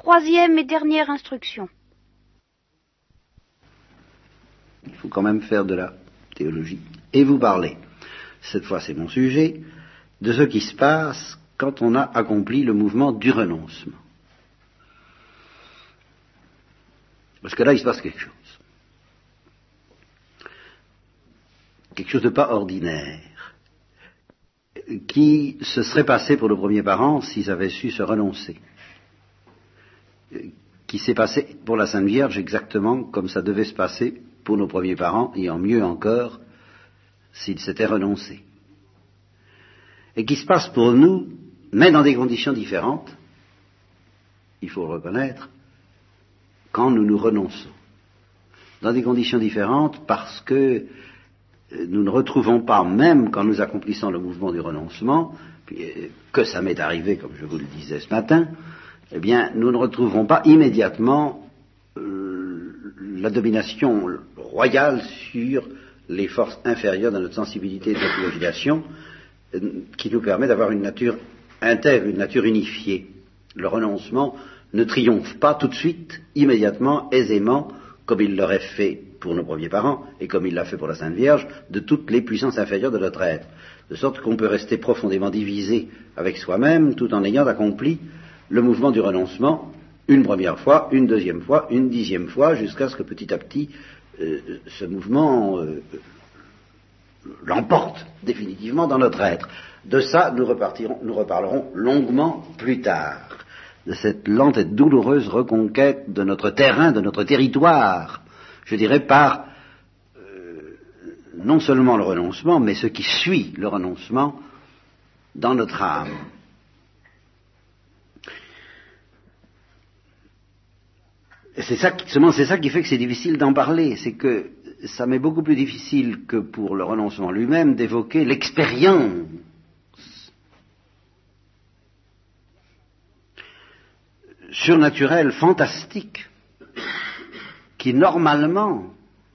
Troisième et dernière instruction. Il faut quand même faire de la théologie et vous parler. Cette fois, c'est mon sujet de ce qui se passe quand on a accompli le mouvement du renoncement. Parce que là, il se passe quelque chose. Quelque chose de pas ordinaire qui se serait passé pour nos premiers parents s'ils avaient su se renoncer. Qui s'est passé pour la Sainte Vierge exactement comme ça devait se passer pour nos premiers parents, et en mieux encore s'ils s'étaient renoncés. Et qui se passe pour nous, mais dans des conditions différentes, il faut le reconnaître, quand nous nous renonçons. Dans des conditions différentes parce que nous ne retrouvons pas, même quand nous accomplissons le mouvement du renoncement, euh, que ça m'est arrivé, comme je vous le disais ce matin, eh bien, nous ne retrouverons pas immédiatement euh, la domination royale sur les forces inférieures de notre sensibilité et de notre imagination, euh, qui nous permet d'avoir une nature intègre, une nature unifiée. Le renoncement ne triomphe pas tout de suite, immédiatement, aisément, comme il l'aurait fait pour nos premiers parents, et comme il l'a fait pour la Sainte Vierge, de toutes les puissances inférieures de notre être. De sorte qu'on peut rester profondément divisé avec soi-même tout en ayant accompli le mouvement du renoncement une première fois, une deuxième fois, une dixième fois, jusqu'à ce que petit à petit euh, ce mouvement euh, l'emporte définitivement dans notre être. De ça, nous, nous reparlerons longuement plus tard, de cette lente et douloureuse reconquête de notre terrain, de notre territoire, je dirais, par euh, non seulement le renoncement, mais ce qui suit le renoncement dans notre âme. C'est ça, qui fait que c'est difficile d'en parler, c'est que ça m'est beaucoup plus difficile que pour le renoncement lui-même d'évoquer l'expérience surnaturelle, fantastique, qui normalement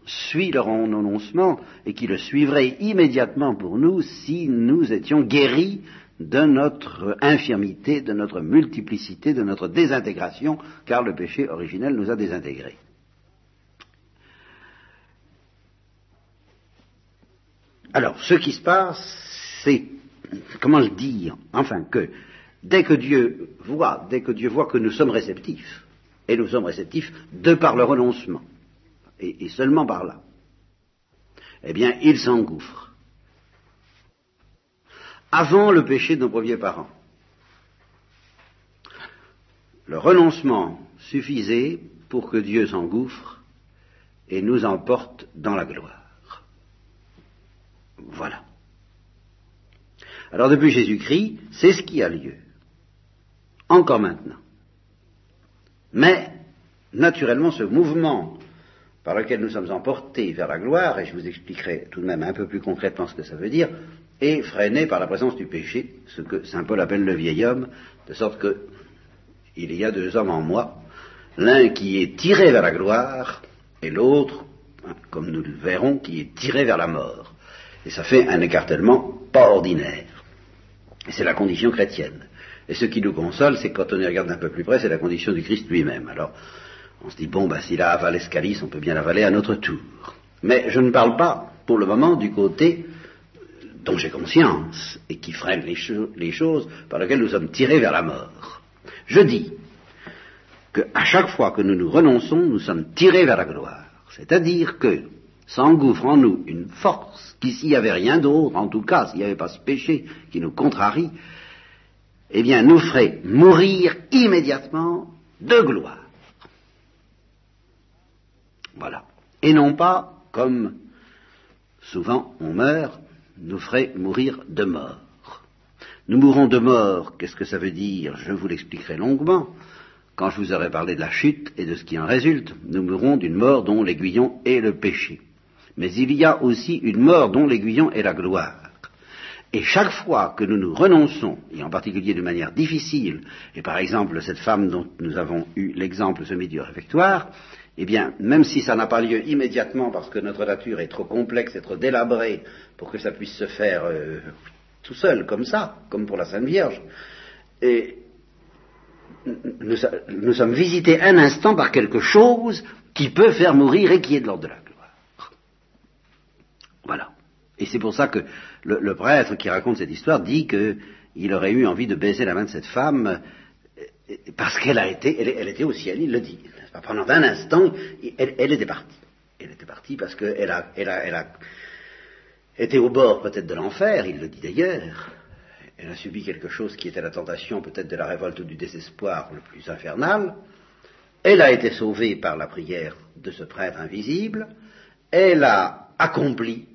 suit le renoncement et qui le suivrait immédiatement pour nous si nous étions guéris de notre infirmité, de notre multiplicité, de notre désintégration, car le péché originel nous a désintégrés. Alors, ce qui se passe, c'est, comment le dire, enfin que, dès que Dieu voit, dès que Dieu voit que nous sommes réceptifs, et nous sommes réceptifs de par le renoncement, et, seulement par là. Eh bien, il s'engouffre. Avant le péché de nos premiers parents, le renoncement suffisait pour que Dieu s'engouffre et nous emporte dans la gloire. Voilà. Alors depuis Jésus-Christ, c'est ce qui a lieu. Encore maintenant. Mais, naturellement, ce mouvement par lequel nous sommes emportés vers la gloire, et je vous expliquerai tout de même un peu plus concrètement ce que ça veut dire, est freiné par la présence du péché, ce que Saint Paul appelle le vieil homme, de sorte que il y a deux hommes en moi, l'un qui est tiré vers la gloire, et l'autre, comme nous le verrons, qui est tiré vers la mort. Et ça fait un écartèlement pas ordinaire. Et c'est la condition chrétienne. Et ce qui nous console, c'est quand on y regarde un peu plus près, c'est la condition du Christ lui-même. Alors, on se dit, bon, ben, s'il a avalé ce calice, on peut bien l'avaler à notre tour. Mais je ne parle pas, pour le moment, du côté dont j'ai conscience, et qui freine les, choses par lesquelles nous sommes tirés vers la mort. Je dis qu'à chaque fois que nous nous renonçons, nous sommes tirés vers la gloire. C'est-à-dire que s'engouffre en nous une force qui, s'il n'y avait rien d'autre, en tout cas, s'il n'y avait pas ce péché qui nous contrarie, eh bien, nous ferait mourir immédiatement de gloire. Voilà. Et non pas, comme souvent on meurt, nous ferait mourir de mort. Nous mourrons de mort, qu'est-ce que ça veut dire? Je vous l'expliquerai longuement quand je vous aurai parlé de la chute et de ce qui en résulte. Nous mourrons d'une mort dont l'aiguillon est le péché. Mais il y a aussi une mort dont l'aiguillon est la gloire. Et chaque fois que nous nous renonçons, et en particulier de manière difficile, et par exemple cette femme dont nous avons eu l'exemple ce midi au réfectoire, eh bien, même si ça n'a pas lieu immédiatement parce que notre nature est trop complexe et trop délabrée pour que ça puisse se faire euh, tout seul, comme ça, comme pour la Sainte Vierge, et nous, sommes visités un instant par quelque chose qui peut faire mourir et qui est de l'ordre de la gloire. Voilà. Et c'est pour ça que le, le, prêtre qui raconte cette histoire dit qu'il aurait eu envie de baiser la main de cette femme parce qu'elle a été, elle, était au ciel, il le dit. Pendant un instant, elle, était partie. Elle était partie parce qu'elle a, été au bord peut-être de l'enfer, il le dit d'ailleurs. Elle a subi quelque chose qui était la tentation peut-être de la révolte ou du désespoir le plus infernal. Elle a été sauvée par la prière de ce prêtre invisible. Elle a accompli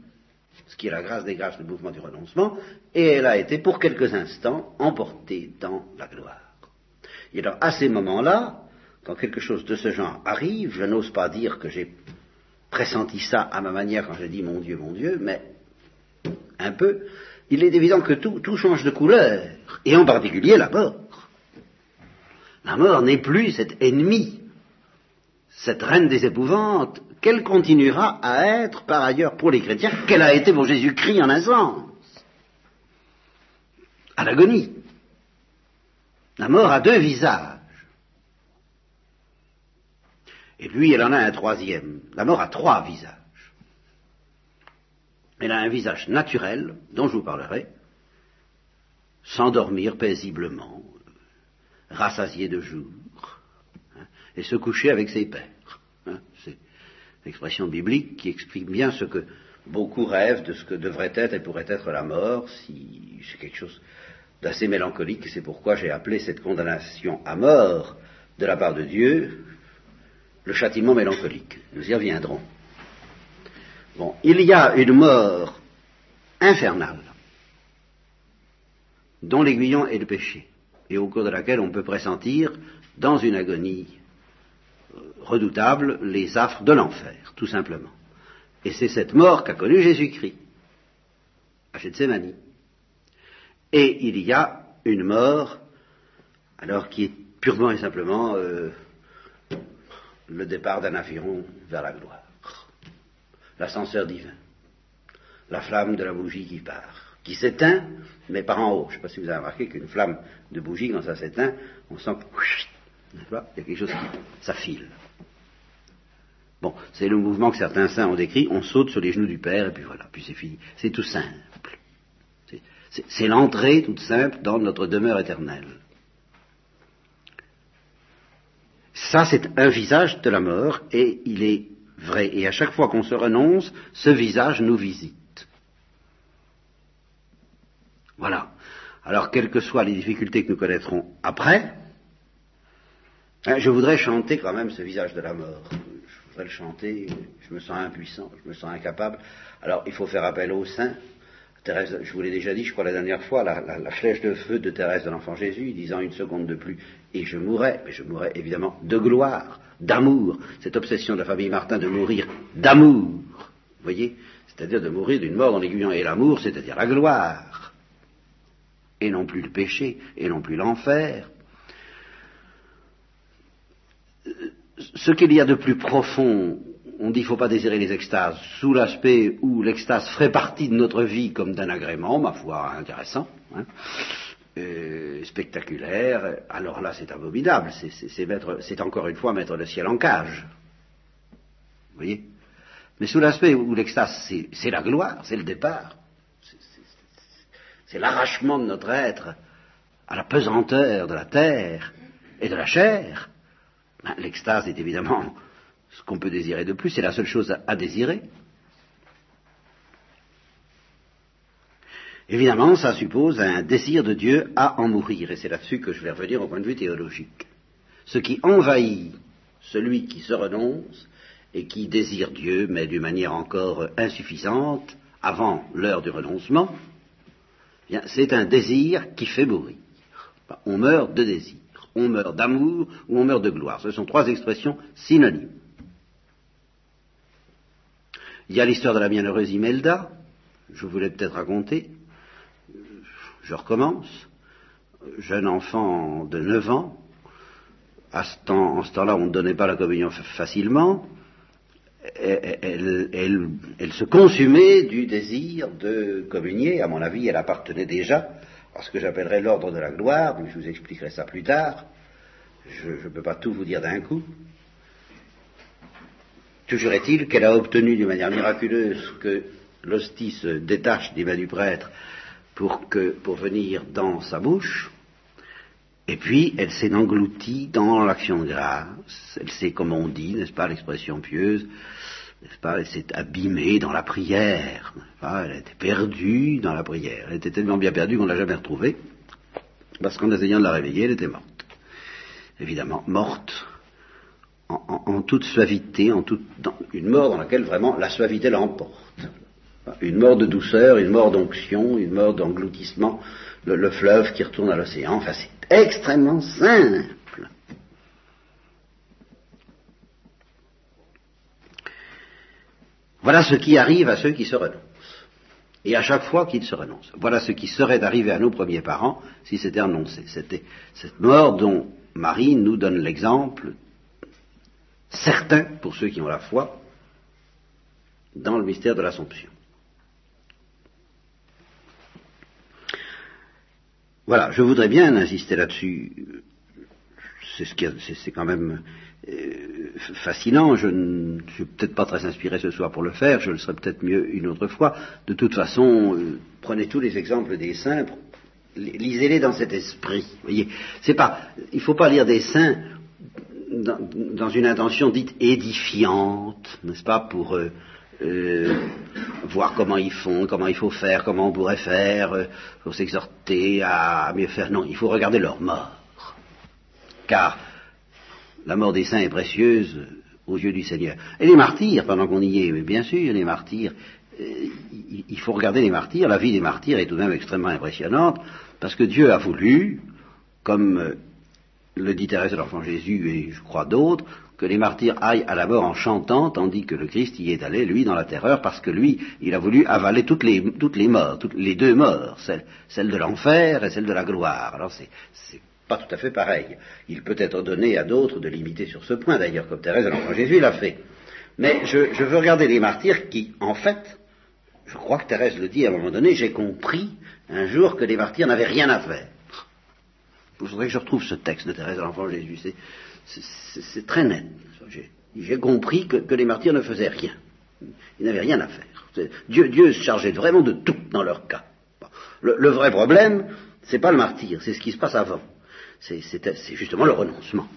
ce qui est la grâce des grâces, le mouvement du renoncement, et elle a été pour quelques instants emportée dans la gloire. Et alors, à ces moments-là, quand quelque chose de ce genre arrive, je n'ose pas dire que j'ai pressenti ça à ma manière quand j'ai dit mon Dieu, mon Dieu, mais un peu, il est évident que tout, change de couleur, et en particulier la mort. La mort n'est plus cette ennemie, cette reine des épouvantes, qu'elle continuera à être par ailleurs pour les chrétiens, qu'elle a été pour Jésus-Christ en un sens, à l'agonie. La mort a deux visages. Et puis elle en a un troisième. La mort a trois visages. Elle a un visage naturel, dont je vous parlerai, s'endormir paisiblement, rassasié de jour, hein, et se coucher avec ses pères. Hein, c'est l'expression biblique qui explique bien ce que beaucoup rêvent de ce que devrait être et pourrait être la mort, si c'est quelque chose d'assez mélancolique, c'est pourquoi j'ai appelé cette condamnation à mort de la part de Dieu le châtiment mélancolique. Nous y reviendrons. Bon, il y a une mort infernale dont l'aiguillon est le péché, et au cours de laquelle on peut pressentir, dans une agonie euh, redoutable, les affres de l'enfer, tout simplement. Et c'est cette mort qu'a connue Jésus-Christ, à Gethsemane. Et il y a une mort, alors qui est purement et simplement euh, le départ d'un aviron vers la gloire l'ascenseur divin, la flamme de la bougie qui part, qui s'éteint, mais par en haut. Je ne sais pas si vous avez remarqué qu'une flamme de bougie, quand ça s'éteint, on sent que, il y a quelque chose qui, ça file. Bon, c'est le mouvement que certains saints ont décrit, on saute sur les genoux du Père, et puis voilà, puis c'est fini. C'est tout simple. C'est l'entrée toute simple dans notre demeure éternelle. Ça, c'est un visage de la mort, et il est vrai. Et à chaque fois qu'on se renonce, ce visage nous visite. Voilà. Alors, quelles que soient les difficultés que nous connaîtrons après, hein, je voudrais chanter quand même ce visage de la mort. Je voudrais le chanter, je me sens impuissant, je me sens incapable. Alors, il faut faire appel au saint. Je vous l'ai déjà dit, je crois la dernière fois, la, flèche de feu de Thérèse de l'Enfant Jésus, disant une seconde de plus, et je mourrais, mais je mourrais évidemment de gloire, d'amour, cette obsession de la famille Martin de mourir d'amour, vous voyez, c'est-à-dire de mourir d'une mort en aiguillant, et l'amour, c'est-à-dire la gloire, et non plus le péché, et non plus l'enfer. Ce qu'il y a de plus profond on dit qu'il ne faut pas désirer les extases. Sous l'aspect où l'extase ferait partie de notre vie comme d'un agrément, ma foi, intéressant, hein, euh, spectaculaire, alors là c'est abominable, c'est encore une fois mettre le ciel en cage. Vous voyez? Mais sous l'aspect où l'extase c'est la gloire, c'est le départ, c'est l'arrachement de notre être à la pesanteur de la terre et de la chair, ben, l'extase est évidemment ce qu'on peut désirer de plus, c'est la seule chose à, désirer. Évidemment, ça suppose un désir de Dieu à en mourir, et c'est là-dessus que je vais revenir au point de vue théologique. Ce qui envahit celui qui se renonce et qui désire Dieu, mais d'une manière encore insuffisante, avant l'heure du renoncement, eh c'est un désir qui fait mourir. On meurt de désir, on meurt d'amour ou on meurt de gloire. Ce sont trois expressions synonymes. Il y a l'histoire de la bienheureuse Imelda, je voulais peut-être raconter. Je recommence. Jeune enfant de 9 ans, à ce temps, en ce temps-là, on ne donnait pas la communion facilement. Elle, elle, se consumait du désir de communier. À mon avis, elle appartenait déjà à ce que j'appellerais l'ordre de la gloire, mais je vous expliquerai ça plus tard. je ne peux pas tout vous dire d'un coup. Toujours est-il qu'elle a obtenu d'une manière miraculeuse que l'hostie se détache des mains du prêtre pour, que, pour venir dans sa bouche, et puis elle s'est engloutie dans l'action de grâce, elle s'est, comme on dit, n'est-ce pas, l'expression pieuse, n'est-ce pas, elle s'est abîmée dans la prière, elle était perdue dans la prière, elle était tellement bien perdue qu'on ne l'a jamais retrouvée, parce qu'en essayant de la réveiller, elle était morte. Évidemment, morte en, toute suavité, une mort dans laquelle vraiment la suavité l'emporte. Une mort de douceur, une mort d'onction, une mort d'engloutissement, le, le, fleuve qui retourne à l'océan. Enfin, c'est extrêmement simple. Voilà ce qui arrive à ceux qui se renoncent. Et à chaque fois qu'ils se renoncent. Voilà ce qui serait arrivé à nos premiers parents si c'était annoncé. C'était cette mort dont Marie nous donne l'exemple certain, pour ceux qui ont la foi, dans le mystère de l'Assomption. Voilà, je voudrais bien insister là-dessus. C'est ce quand même euh, fascinant. Je ne suis peut-être pas très inspiré ce soir pour le faire. Je le serai peut-être mieux une autre fois. De toute façon, euh, prenez tous les exemples des saints, lisez-les dans cet esprit. Voyez, il ne faut pas lire des saints dans, une intention dite édifiante, n'est-ce pas, pour euh, euh, voir comment ils font, comment il faut faire, comment on pourrait faire, euh, pour s'exhorter à mieux faire. Non, il faut regarder leur mort. Car la mort des saints est précieuse aux yeux du Seigneur. Et les martyrs, pendant qu'on y est, mais bien sûr, les martyrs, il faut regarder les martyrs. La vie des martyrs est tout de même extrêmement impressionnante, parce que Dieu a voulu, comme le dit Thérèse de l'Enfant Jésus et je crois d'autres, que les martyrs aillent à la mort en chantant, tandis que le Christ y est allé, lui, dans la terreur, parce que lui, il a voulu avaler toutes les, morts, toutes les deux morts, celle, de l'enfer et celle de la gloire. Alors c'est, c'est pas tout à fait pareil. Il peut être donné à d'autres de l'imiter sur ce point, d'ailleurs, comme Thérèse de l'Enfant Jésus l'a fait. Mais je veux regarder les martyrs qui, en fait, je crois que Thérèse le dit à un moment donné, j'ai compris un jour que les martyrs n'avaient rien à faire. Je voudrais que je retrouve ce texte de Thérèse de l'Enfant Jésus c'est très net. J'ai compris que, les martyrs ne faisaient rien. Ils n'avaient rien à faire. Dieu, Dieu, se chargeait vraiment de tout dans leur cas. Le, vrai problème, c'est pas le martyr, c'est ce qui se passe avant. C'est justement le renoncement.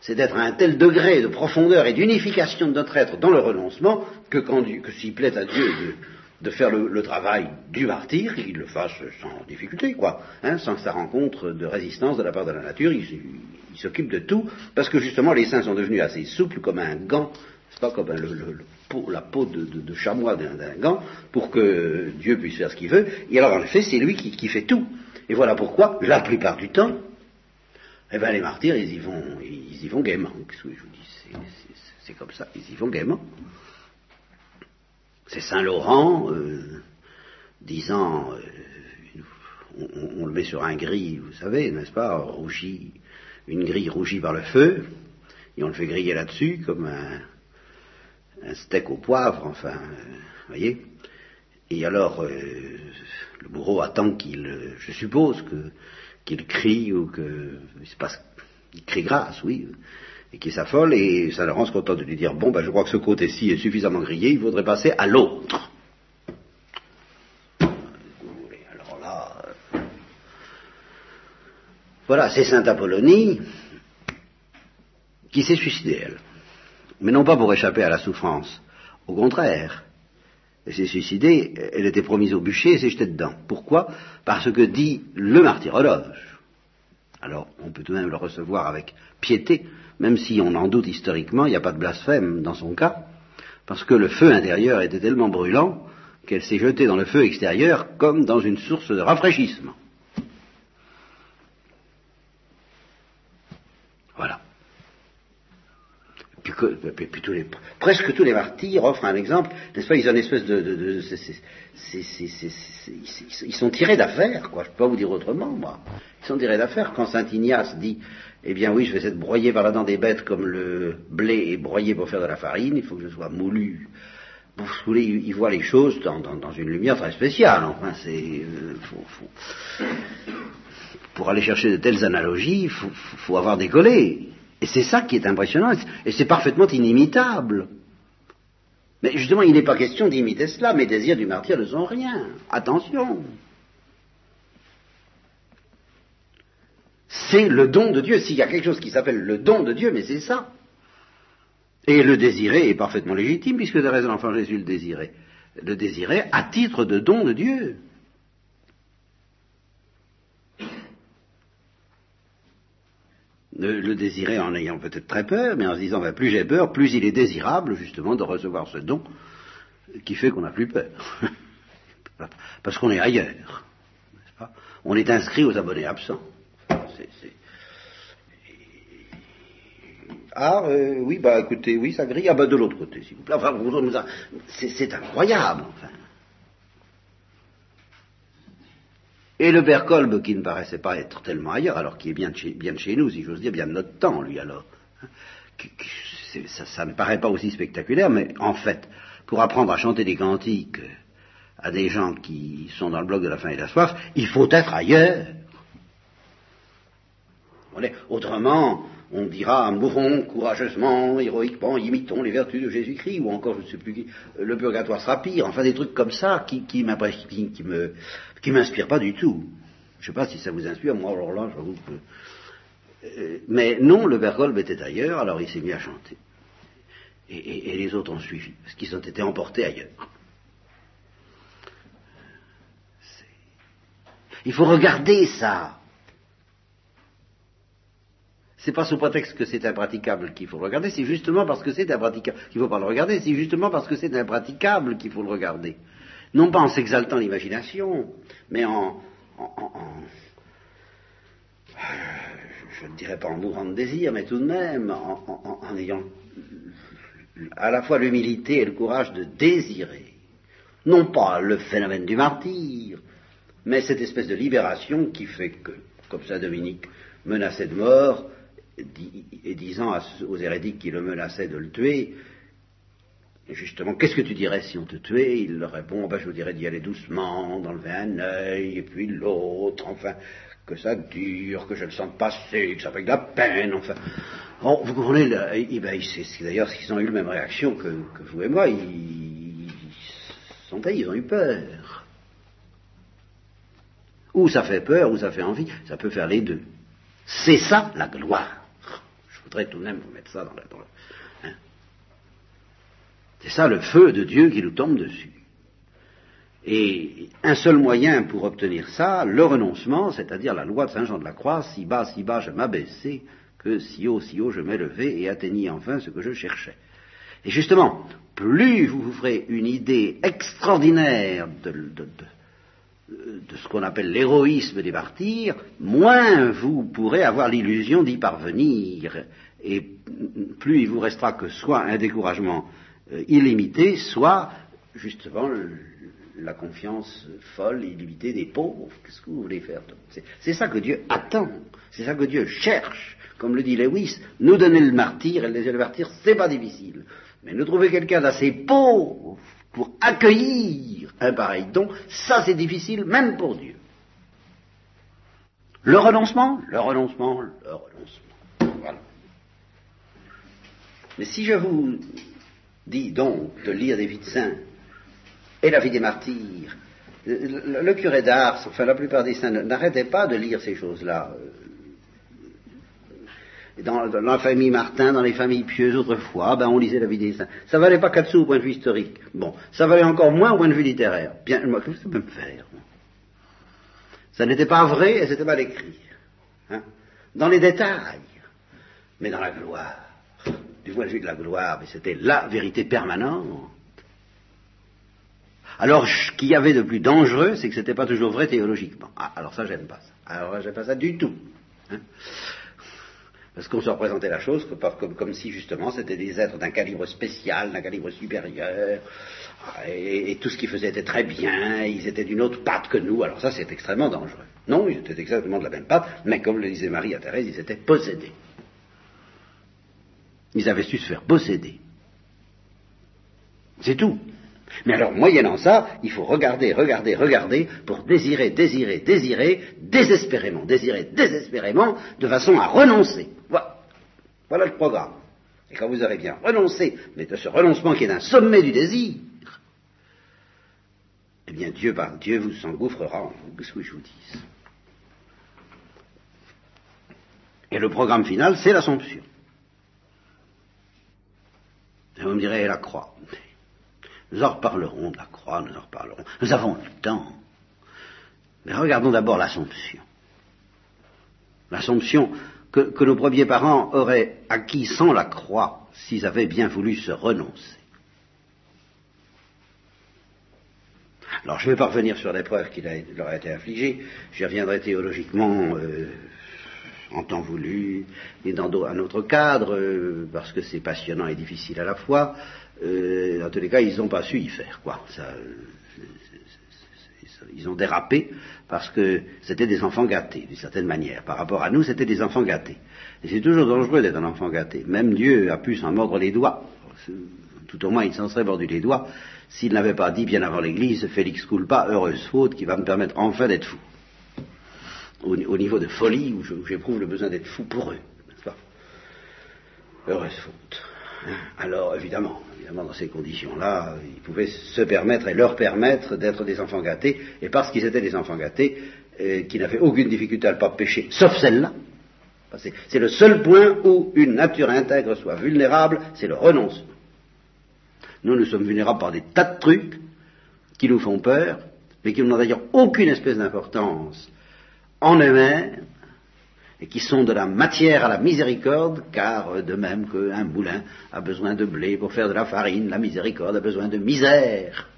C'est d'être à un tel degré de profondeur et d'unification de notre être dans le renoncement que, que s'il plaît à Dieu de faire le, travail du martyr, qu'il le fasse sans difficulté, quoi, hein, sans que ça rencontre de résistance de la part de la nature, il, s'occupe de tout, parce que justement les seins sont devenus assez souples comme un gant, c'est pas comme la peau de, chamois d'un gant, pour que Dieu puisse faire ce qu'il veut, et alors en effet c'est lui qui, fait tout. Et voilà pourquoi, la plupart du temps, eh ben les martyrs, ils y vont, ils y vont gaiement. c'est comme ça, ils y vont gaiement. C'est Saint Laurent euh, disant, euh, on, le met sur un gris, vous savez, n'est-ce pas, rougi, une grille rougie par le feu, et on le fait griller là-dessus comme un, steak au poivre, enfin, vous voyez. Et alors, euh, le bourreau attend qu'il, je suppose que qu'il crie ou que il se passe, il crie grâce, oui et qui s'affole, et ça le rend content de lui dire, bon, ben, je crois que ce côté-ci est suffisamment grillé, il faudrait passer à l'autre. Alors là, voilà, c'est Sainte Apollonie qui s'est suicidée, elle. Mais non pas pour échapper à la souffrance, au contraire. Elle s'est suicidée, elle était promise au bûcher et s'est jetée dedans. Pourquoi? Parce que dit le martyrologe. Alors, on peut tout de même le recevoir avec piété, même si on en doute historiquement, il n'y a pas de blasphème dans son cas, parce que le feu intérieur était tellement brûlant qu'elle s'est jetée dans le feu extérieur comme dans une source de rafraîchissement. Voilà. Presque tous les martyrs offrent un exemple, n'est-ce pas? Ils ont une espèce de, ils sont tirés d'affaire, quoi. Je peux pas vous dire autrement, moi. Ils sont tirés d'affaire. Quand saint Ignace dit eh bien oui, je vais être broyé par la dent des bêtes comme le blé est broyé pour faire de la farine, il faut que je sois moulu vous voulez, il les choses dans, une lumière très spéciale. Enfin, c'est, euh, pour aller chercher de telles analogies, il faut, avoir décollé. Et c'est ça qui est impressionnant, et c'est parfaitement inimitable. Mais justement, il n'est pas question d'imiter cela, mes désirs du martyr ne sont rien. Attention. C'est le don de Dieu. S'il y a quelque chose qui s'appelle le don de Dieu, mais c'est ça. Et le désirer est parfaitement légitime, puisque de raison l'enfant Jésus le désirait. Le désirait à titre de don de Dieu. Le, désirer en ayant peut-être très peur, mais en se disant ben, plus j'ai peur, plus il est désirable justement de recevoir ce don qui fait qu'on n'a plus peur. Parce qu'on est ailleurs. on est inscrit aux abonnés absents. Ah, euh, oui, bah écoutez, oui, ça grille. Ah, bah de l'autre côté, s'il vous plaît. Enfin, c'est incroyable, enfin. Et le père qui ne paraissait pas être tellement ailleurs, alors qui est bien de chez, bien de chez nous, si j'ose dire, bien de notre temps, lui, alors. Hein, ça, ne paraît pas aussi spectaculaire, mais en fait, pour apprendre à chanter des cantiques à des gens qui sont dans le bloc de la faim et de la soif, il faut être ailleurs. Autrement, on dira mourons courageusement, héroïquement, imitons les vertus de Jésus-Christ, ou encore, je ne sais plus qui, le purgatoire sera pire, enfin des trucs comme ça qui, qui, qui, qui me, qui m'inspirent pas du tout. Je ne sais pas si ça vous inspire, moi alors là, j'avoue que... Euh, mais non, le Bergolbe était ailleurs, alors il s'est mis à chanter. Et, les autres ont suivi, parce qu'ils ont été emportés ailleurs. Il faut regarder ça. C'est pas sous prétexte que c'est impraticable qu'il faut le regarder, c'est justement parce que c'est impraticable qu'il ne faut pas le regarder, c'est justement parce que c'est impraticable qu'il faut le regarder. Non pas en s'exaltant l'imagination, mais en, je ne dirais pas en mourant de désir, mais tout de même en, en ayant à la fois l'humilité et le courage de désirer, non pas le phénomène du martyr, mais cette espèce de libération qui fait que, comme Saint Dominique menaçait de mort, et disant aux hérétiques qui le menaçaient de le tuer, justement, qu'est-ce que tu dirais si on te tuait? Il leur répond, ben, je vous dirais d'y aller doucement, d'enlever un œil, et puis l'autre, enfin, que ça dure, que je le sente passer, que ça fait de la peine, enfin. vous comprenez, ben, c'est d'ailleurs qu'ils ont eu la même réaction que, vous et moi, ils, sont ils ont eu peur. Ou ça fait peur, ou ça fait envie, ça peut faire les deux. C'est ça la gloire voudrais tout de même vous mettre ça dans la... Hein. C'est ça le feu de Dieu qui nous tombe dessus. Et un seul moyen pour obtenir ça, le renoncement, c'est-à-dire la loi de Saint Jean de la Croix, si bas, si bas je m'abaissais, que si haut, si haut je m'élevais et atteignis enfin ce que je cherchais. Et justement, plus vous vous ferez une idée extraordinaire de, de ce qu'on appelle l'héroïsme des martyrs, moins vous pourrez avoir l'illusion d'y parvenir. Et plus il vous restera que soit un découragement euh, illimité, soit justement la confiance folle, illimitée des pauvres. Qu'est-ce que vous voulez faire C'est ça que Dieu attend, c'est ça que Dieu cherche. Comme le dit Lewis, nous donner le martyr et le désir de martyr, c'est pas difficile. Mais nous trouver quelqu'un d'assez pauvre pour accueillir un pareil don, ça c'est difficile même pour Dieu. Le renoncement, le renoncement, le renoncement. Voilà. Mais si je vous dis donc de lire des vies de saints et la vie des martyrs, le, curé d'Ars, enfin la plupart des saints, n'arrêtaient pas de lire ces choses-là dans, la famille Martin, dans les familles pieuses autrefois, ben on lisait la vie des saints. Ça valait pas quatre sous au point de vue historique. Bon, ça valait encore moins au point de vue littéraire. Bien, moi, que ça peut me faire Ça n'était pas vrai et c'était mal écrit. Hein? Dans les détails, mais dans la gloire. Du point de vue de la gloire, mais c'était la vérité permanente. Alors, ce qu'il y avait de plus dangereux, c'est que c'était pas toujours vrai théologiquement. Ah, alors ça, j'aime pas ça. Alors, j'aime pas ça du tout. Hein parce qu'on se représentait la chose comme, si justement c'était des êtres d'un calibre spécial, d'un calibre supérieur, et, tout ce qu'ils faisaient était très bien, ils étaient d'une autre patte que nous, alors ça c'est extrêmement dangereux. Non, ils étaient exactement de la même patte, mais comme le disait Marie à Thérèse, ils étaient possédés. Ils avaient su se faire posséder. C'est tout. Mais alors, moyennant ça, il faut regarder, regarder, regarder pour désirer, désirer, désirer, désespérément, désirer, désespérément, de façon à renoncer. Voilà, voilà le programme. Et quand vous aurez bien renoncé, mais de ce renoncement qui est un sommet du désir, eh bien Dieu, par Dieu vous engouffrera en vous, ce que je vous dise? Et le programme final, c'est l'Assomption. Et vous me direz, la croix. Nous en reparlerons de la croix, nous en reparlerons. Nous avons le temps. Mais regardons d'abord l'Assomption. L'Assomption que, que, nos premiers parents auraient acquis sans la croix s'ils avaient bien voulu se renoncer. Alors je ne vais pas revenir sur l'épreuve qui leur a été infligée, j'y reviendrai théologiquement euh, en temps voulu et dans un autre cadre, euh, parce que c'est passionnant et difficile à la fois. Euh, en tous les cas, ils n'ont pas su y faire, quoi. Ça, ils ont dérapé parce que c'était des enfants gâtés, d'une certaine manière. Par rapport à nous, c'était des enfants gâtés. Et c'est toujours dangereux d'être un enfant gâté. Même Dieu a pu s'en mordre les doigts. Tout au moins, il s'en serait mordu les doigts s'il n'avait pas dit bien avant l'Église, Félix Coulpa, heureuse faute qui va me permettre enfin d'être fou. Au, niveau de folie, où j'éprouve le besoin d'être fou pour eux, pas? Heureuse faute. Hein? Alors, évidemment, évidemment, dans ces conditions-là, ils pouvaient se permettre et leur permettre d'être des enfants gâtés, et parce qu'ils étaient des enfants gâtés, qui n'avaient aucune difficulté à ne pas pécher, sauf celle-là, c'est le seul point où une nature intègre soit vulnérable, c'est le renoncement. Nous, nous sommes vulnérables par des tas de trucs qui nous font peur, mais qui n'ont d'ailleurs aucune espèce d'importance en eux-mêmes, et qui sont de la matière à la miséricorde, car de même qu'un moulin a besoin de blé pour faire de la farine, la miséricorde a besoin de misère.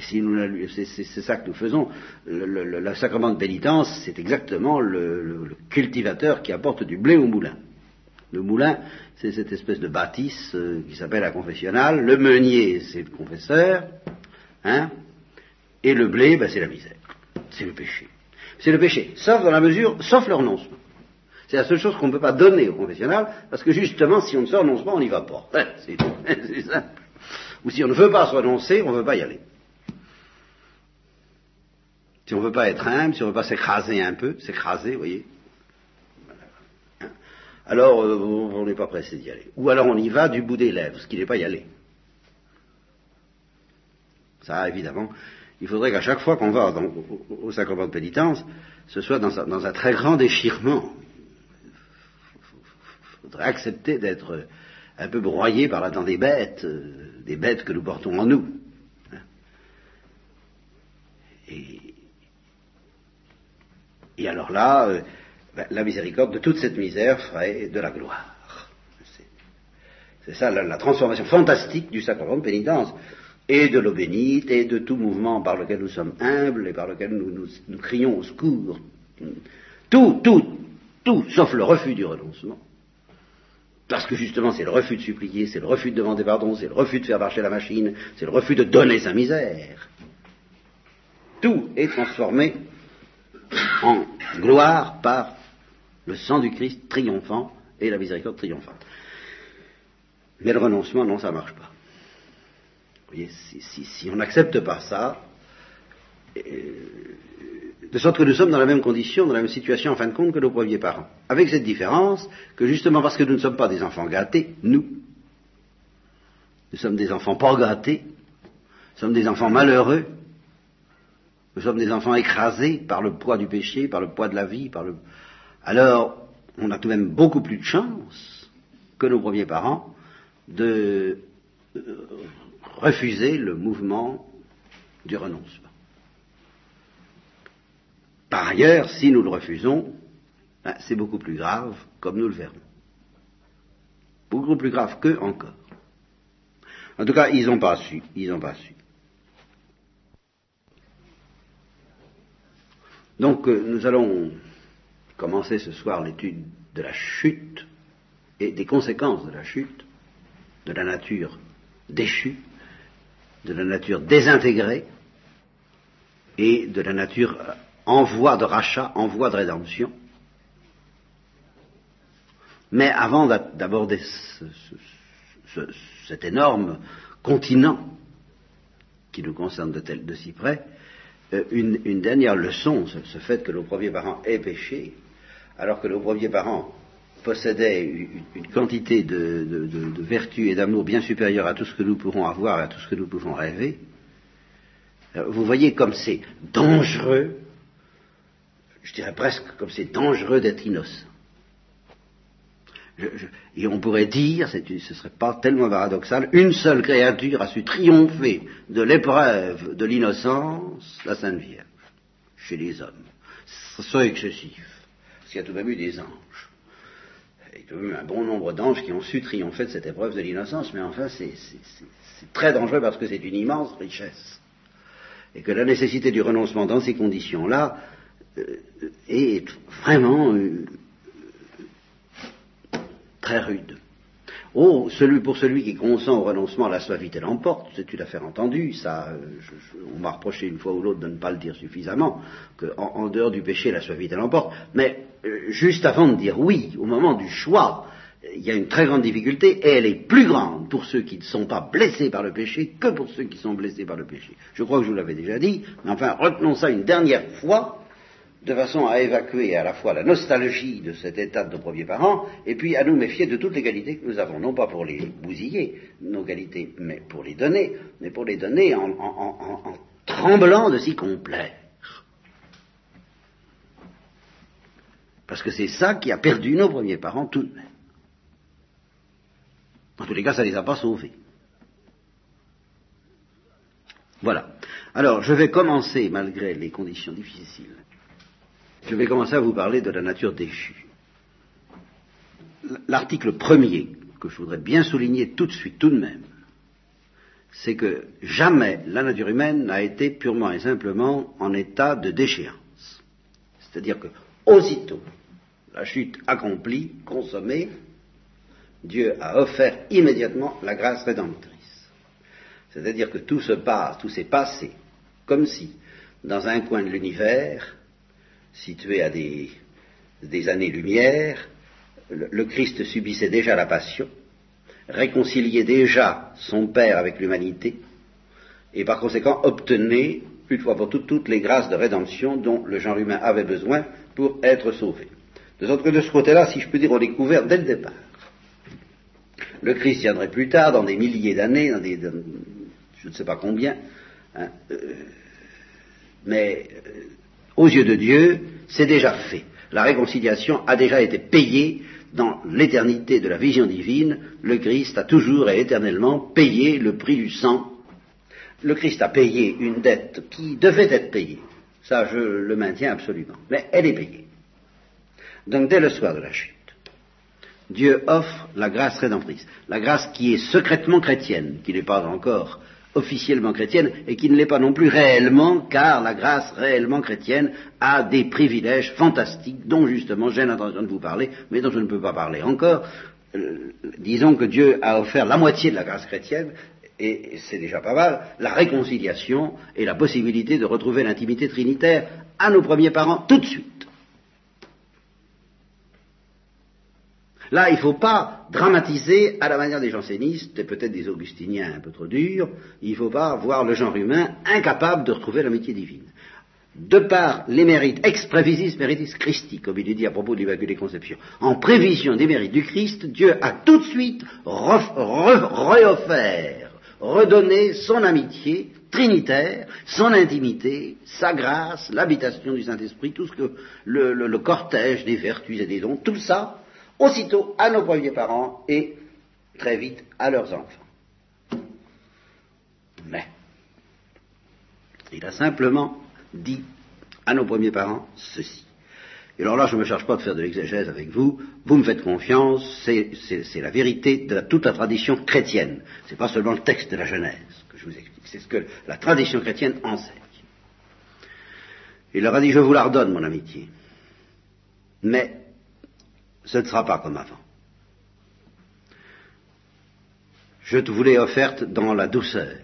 C'est, ça que nous faisons. Le, sacrement de pénitence, c'est exactement le, cultivateur qui apporte du blé au moulin. Le moulin, c'est cette espèce de bâtisse euh, qui s'appelle la confessionnale. Le meunier, c'est le confesseur. Hein, et le blé, ben, c'est la misère. C'est le péché. C'est le péché, sauf dans la mesure, sauf le renoncement. C'est la seule chose qu'on ne peut pas donner au confessionnal, parce que justement, si on ne se renonce pas, on n'y va pas. c'est simple. Ou si on ne veut pas se renoncer, on ne veut pas y aller. Si on ne veut pas être humble, si on ne veut pas s'écraser un peu, s'écraser, vous voyez, alors euh, on n'est pas pressé d'y aller. Ou alors on y va du bout des lèvres, ce qui n'est pas y aller. Ça, évidemment, il faudrait qu'à chaque fois qu'on va au, sacrement de pénitence, ce soit dans, un très grand déchirement. Il faudrait accepter d'être un peu broyé par la dent des bêtes, euh, des bêtes que nous portons en nous. Et, et alors là, euh, ben, la miséricorde de toute cette misère ferait de la gloire. C'est ça la, transformation fantastique du sacrement de pénitence, et de l'eau bénite, et de tout mouvement par lequel nous sommes humbles, et par lequel nous, nous crions au secours. Tout, tout, tout, sauf le refus du renoncement. Parce que justement, c'est le refus de supplier, c'est le refus de demander pardon, c'est le refus de faire marcher la machine, c'est le refus de donner sa misère. Tout est transformé en gloire par le sang du Christ triomphant et la miséricorde triomphante. Mais le renoncement, non, ça ne marche pas. Voyez, si, on n'accepte pas ça, de sorte que nous sommes dans la même condition, dans la même situation en fin de compte que nos premiers parents. Avec cette différence que justement parce que nous ne sommes pas des enfants gâtés, nous, nous sommes des enfants pas gâtés, nous sommes des enfants malheureux, nous sommes des enfants écrasés par le poids du péché, par le poids de la vie, par le, alors on a tout de même beaucoup plus de chance que nos premiers parents de euh, refuser le mouvement du renoncement. Par ailleurs, si nous le refusons, ben, c'est beaucoup plus grave, comme nous le verrons. Beaucoup plus grave qu'eux encore. En tout cas, ils n'ont pas su. Ils n'ont pas su. Donc, euh, nous allons commencer ce soir l'étude de la chute et des conséquences de la chute, de la nature déchue, de la nature désintégrée et de la nature en voie de rachat, en voie de rédemption. Mais avant d'aborder cet énorme continent qui nous concerne de, de si près, euh, une, une, dernière leçon, ce, ce, fait que nos premiers parents aient péché, alors que nos premiers parents possédaient une, quantité de, de, de vertu et d'amour bien supérieure à tout ce que nous pourrons avoir et à tout ce que nous pouvons rêver, euh, vous voyez comme c'est dangereux, je dirais presque comme c'est dangereux d'être innocent. Et on pourrait dire, ce ne serait pas tellement paradoxal, une seule créature a su triompher de l'épreuve de l'innocence, la Sainte Vierge, chez les hommes. Ce serait excessif, parce qu'il y a tout de même eu des anges. Il y a eu un bon nombre d'anges qui ont su triompher de cette épreuve de l'innocence, mais enfin c'est très dangereux parce que c'est une immense richesse. Et que la nécessité du renoncement dans ces conditions-là euh, est vraiment euh, très rude. Oh, celui, pour celui qui consent au renoncement, la suavité l'emporte, c'est une affaire entendue, ça, euh, on m'a reproché une fois ou l'autre de ne pas le dire suffisamment, qu'en en dehors du péché, la suavité l'emporte, mais euh, juste avant de dire oui, au moment du choix, il y a une très grande difficulté, et elle est plus grande pour ceux qui ne sont pas blessés par le péché que pour ceux qui sont blessés par le péché. Je crois que je vous l'avais déjà dit, mais enfin, retenons ça une dernière fois, de façon à évacuer à la fois la nostalgie de cet état de nos premiers parents, et puis à nous méfier de toutes les qualités que nous avons, non pas pour les bousiller, nos qualités, mais pour les donner, mais pour les donner en tremblant de s'y complaire. Parce que c'est ça qui a perdu nos premiers parents tout de même. En tous les cas, ça ne les a pas sauvés. Voilà. Alors, je vais commencer, malgré les conditions difficiles, je vais commencer à vous parler de la nature déchue. L'article premier, que je voudrais bien souligner tout de suite, tout de même, c'est que jamais la nature humaine n'a été purement et simplement en état de déchéance. C'est-à-dire que, aussitôt la chute accomplie, consommée, Dieu a offert immédiatement la grâce rédemptrice. C'est-à-dire que tout se passe, tout s'est passé comme si, dans un coin de l'univers, situé à des, années-lumière, le, Christ subissait déjà la passion, réconciliait déjà son Père avec l'humanité, et par conséquent obtenait, une fois pour toutes, toutes les grâces de rédemption dont le genre humain avait besoin pour être sauvé. De sorte que de ce côté-là, si je peux dire, on est couvert dès le départ. Le Christ viendrait plus tard, dans des milliers d'années, dans, je ne sais pas combien, hein, euh, mais euh, aux yeux de Dieu, c'est déjà fait. La réconciliation a déjà été payée dans l'éternité de la vision divine. Le Christ a toujours et éternellement payé le prix du sang. Le Christ a payé une dette qui devait être payée. Ça, je le maintiens absolument. Mais elle est payée. Donc, dès le soir de la chute, Dieu offre la grâce rédemptrice. La grâce qui est secrètement chrétienne, qui n'est pas encore officiellement chrétienne et qui ne l'est pas non plus réellement, car la grâce réellement chrétienne a des privilèges fantastiques dont justement j'ai l'intention de vous parler, mais dont je ne peux pas parler encore. Euh, disons que Dieu a offert la moitié de la grâce chrétienne, et c'est déjà pas mal, la réconciliation et la possibilité de retrouver l'intimité trinitaire à nos premiers parents tout de suite. Là, il ne faut pas dramatiser à la manière des jansénistes et peut-être des augustiniens un peu trop durs, il ne faut pas voir le genre humain incapable de retrouver l'amitié divine. De par les mérites ex previsis meritis Christi, comme il est dit à propos de l'Immaculée Conception, en prévision des mérites du Christ, Dieu a tout de suite réoffert, redonné son amitié trinitaire, son intimité, sa grâce, l'habitation du Saint-Esprit, tout ce que le cortège des vertus et des dons, tout ça aussitôt à nos premiers parents et très vite à leurs enfants. Mais il a simplement dit à nos premiers parents ceci. Et alors là, je ne me charge pas de faire de l'exégèse avec vous, vous me faites confiance, c'est la vérité de toute la tradition chrétienne. Ce n'est pas seulement le texte de la Genèse que je vous explique, c'est ce que la tradition chrétienne enseigne. Il leur a dit, je vous la redonne, mon amitié. Mais ce ne sera pas comme avant. Je te vous l'ai offerte dans la douceur,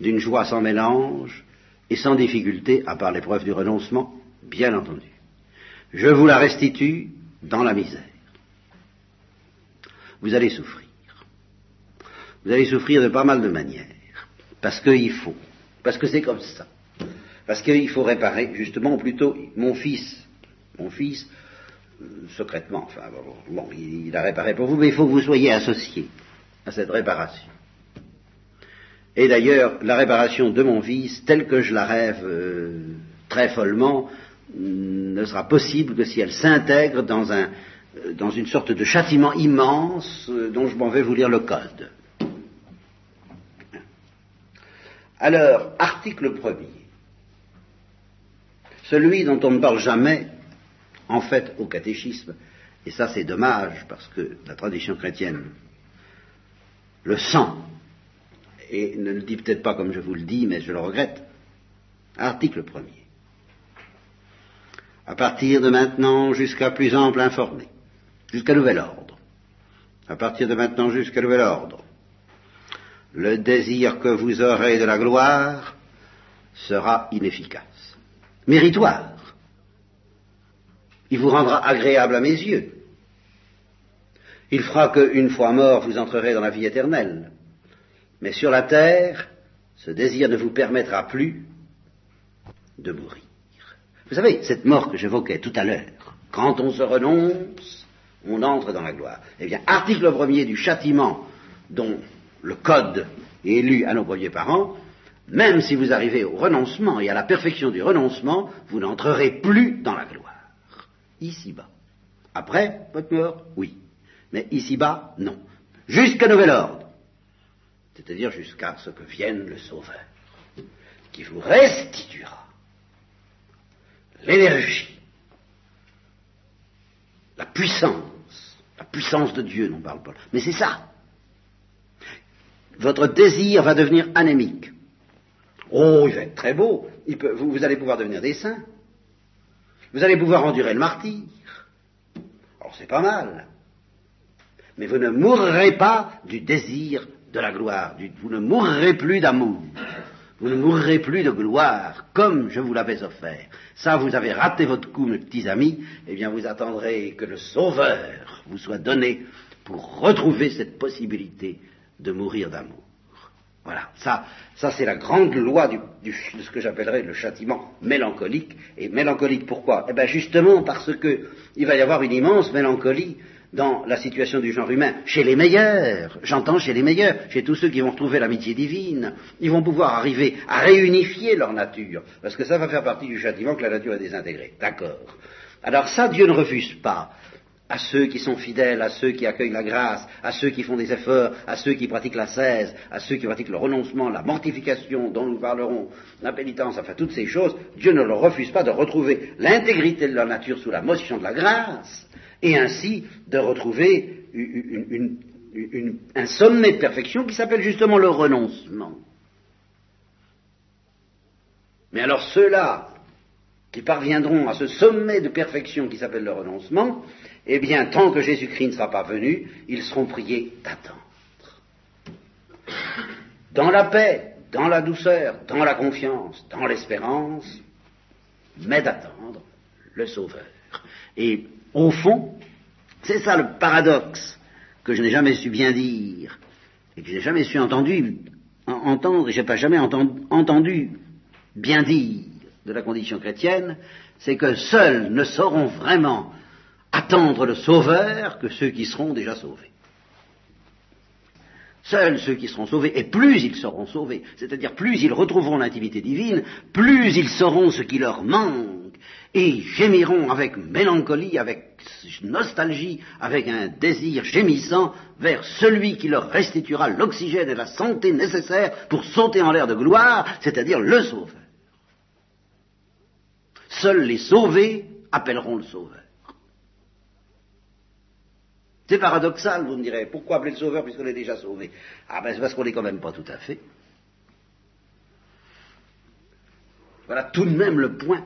d'une joie sans mélange et sans difficulté, à part l'épreuve du renoncement, bien entendu. Je vous la restitue dans la misère. Vous allez souffrir. Vous allez souffrir de pas mal de manières. Parce qu'il faut. Parce que c'est comme ça. Parce qu'il faut réparer, justement, ou plutôt, mon fils, mon fils, secrètement, enfin, bon, il, a réparé pour vous, mais il faut que vous soyez associés à cette réparation. Et d'ailleurs, la réparation de mon fils, telle que je la rêve euh, très follement, ne sera possible que si elle s'intègre dans, un, euh, dans une sorte de châtiment immense dont je m'en vais vous lire le code. Alors, article premier. Celui dont on ne parle jamais, en fait, au catéchisme, et ça c'est dommage parce que la tradition chrétienne le sent, et ne le dit peut-être pas comme je vous le dis, mais je le regrette. Article premier. À partir de maintenant jusqu'à plus ample informé, jusqu'à nouvel ordre. À partir de maintenant jusqu'à nouvel ordre le désir que vous aurez de la gloire sera inefficace. Méritoire. Il vous rendra agréable à mes yeux. Il fera qu'une fois mort, vous entrerez dans la vie éternelle. Mais sur la terre, ce désir ne vous permettra plus de mourir. Vous savez, cette mort que j'évoquais tout à l'heure, quand on se renonce, on entre dans la gloire. Eh bien, article premier du châtiment dont le code élu à nos premiers parents, même si vous arrivez au renoncement et à la perfection du renoncement, vous n'entrerez plus dans la gloire. Ici-bas. Après, votre mort, oui. Mais ici-bas, non. Jusqu'à nouvel ordre. C'est-à-dire jusqu'à ce que vienne le Sauveur, qui vous restituera l'énergie, la puissance, la puissance de Dieu, non parle pas. Mais c'est ça votre désir va devenir anémique. Oh, il va être très beau. vous, allez pouvoir devenir des saints. Vous allez pouvoir endurer le martyr. Alors c'est pas mal. Mais vous ne mourrez pas du désir de la gloire. vous ne mourrez plus d'amour. Vous ne mourrez plus de gloire, comme je vous l'avais offert. Ça, vous avez raté votre coup, mes petits amis. Eh bien, vous attendrez que le Sauveur vous soit donné pour retrouver cette possibilité de mourir d'amour. Voilà, ça, ça c'est la grande loi de ce que j'appellerais le châtiment mélancolique. Et mélancolique pourquoi? Eh bien justement parce qu'il va y avoir une immense mélancolie dans la situation du genre humain, chez les meilleurs, j'entends chez les meilleurs, chez tous ceux qui vont retrouver l'amitié divine, ils vont pouvoir arriver à réunifier leur nature, parce que ça va faire partie du châtiment que la nature est désintégrée. D'accord. Alors ça, Dieu ne refuse pas à ceux qui sont fidèles, à ceux qui accueillent la grâce, à ceux qui font des efforts, à ceux qui pratiquent la cèse, à ceux qui pratiquent le renoncement, la mortification dont nous parlerons, la pénitence, enfin toutes ces choses, Dieu ne leur refuse pas de retrouver l'intégrité de leur nature sous la motion de la grâce, et ainsi de retrouver un sommet de perfection qui s'appelle justement le renoncement. Mais alors ceux-là qui parviendront à ce sommet de perfection qui s'appelle le renoncement, eh bien, tant que Jésus-Christ ne sera pas venu, ils seront priés d'attendre. Dans la paix, dans la douceur, dans la confiance, dans l'espérance, mais d'attendre le Sauveur. Et au fond, c'est ça le paradoxe que je n'ai jamais su bien dire, et que je n'ai jamais su entendre, et je n'ai pas jamais entendu bien dire de la condition chrétienne, c'est que seuls ne sauront vraiment attendre le Sauveur que ceux qui seront déjà sauvés. Seuls ceux qui seront sauvés, et plus ils seront sauvés, c'est-à-dire plus ils retrouveront l'intimité divine, plus ils sauront ce qui leur manque, et gémiront avec mélancolie, avec nostalgie, avec un désir gémissant vers celui qui leur restituera l'oxygène et la santé nécessaires pour sauter en l'air de gloire, c'est-à-dire le Sauveur. Seuls les sauvés appelleront le Sauveur. C'est paradoxal, vous me direz. Pourquoi appeler le sauveur puisqu'on est déjà sauvé? Ah ben c'est parce qu'on n'est quand même pas tout à fait. Voilà tout de même le point.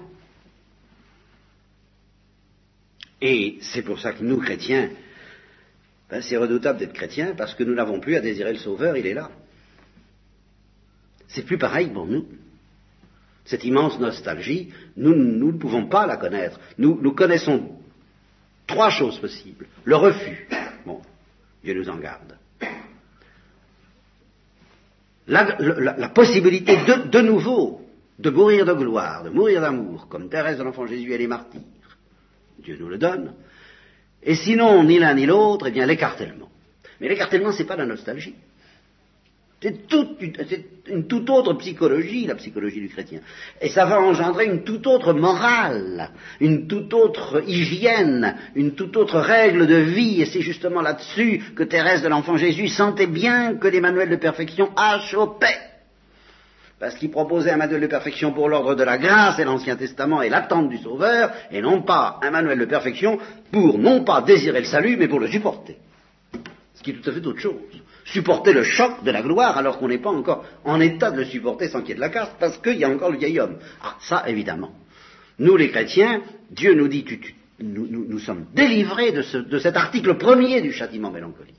Et c'est pour ça que nous, chrétiens, ben, c'est redoutable d'être chrétiens parce que nous n'avons plus à désirer le sauveur, il est là. C'est plus pareil pour nous. Cette immense nostalgie, nous, ne pouvons pas la connaître. Nous, connaissons Trois choses possibles. Le refus. Bon, Dieu nous en garde. la, possibilité de, nouveau de mourir de gloire, de mourir d'amour, comme Thérèse de l'Enfant Jésus et les martyrs. Dieu nous le donne. Et sinon, ni l'un ni l'autre, eh bien l'écartèlement. Mais l'écartèlement, c'est pas la nostalgie. C'est une, une toute autre psychologie, la psychologie du chrétien. Et ça va engendrer une toute autre morale, une toute autre hygiène, une toute autre règle de vie. Et c'est justement là-dessus que Thérèse de l'Enfant Jésus sentait bien que les manuels de perfection achopaient. Parce qu'il proposait un manuel de perfection pour l'ordre de la grâce et l'Ancien Testament et l'attente du Sauveur, et non pas un manuel de perfection pour non pas désirer le salut, mais pour le supporter. Ce qui est tout à fait autre chose. Supporter le choc de la gloire alors qu'on n'est pas encore en état de le supporter sans qu'il y ait de la casse, parce qu'il y a encore le vieil homme. Ah, ça, évidemment. Nous, les chrétiens, Dieu nous dit, nous, sommes délivrés de cet article premier du châtiment mélancolique.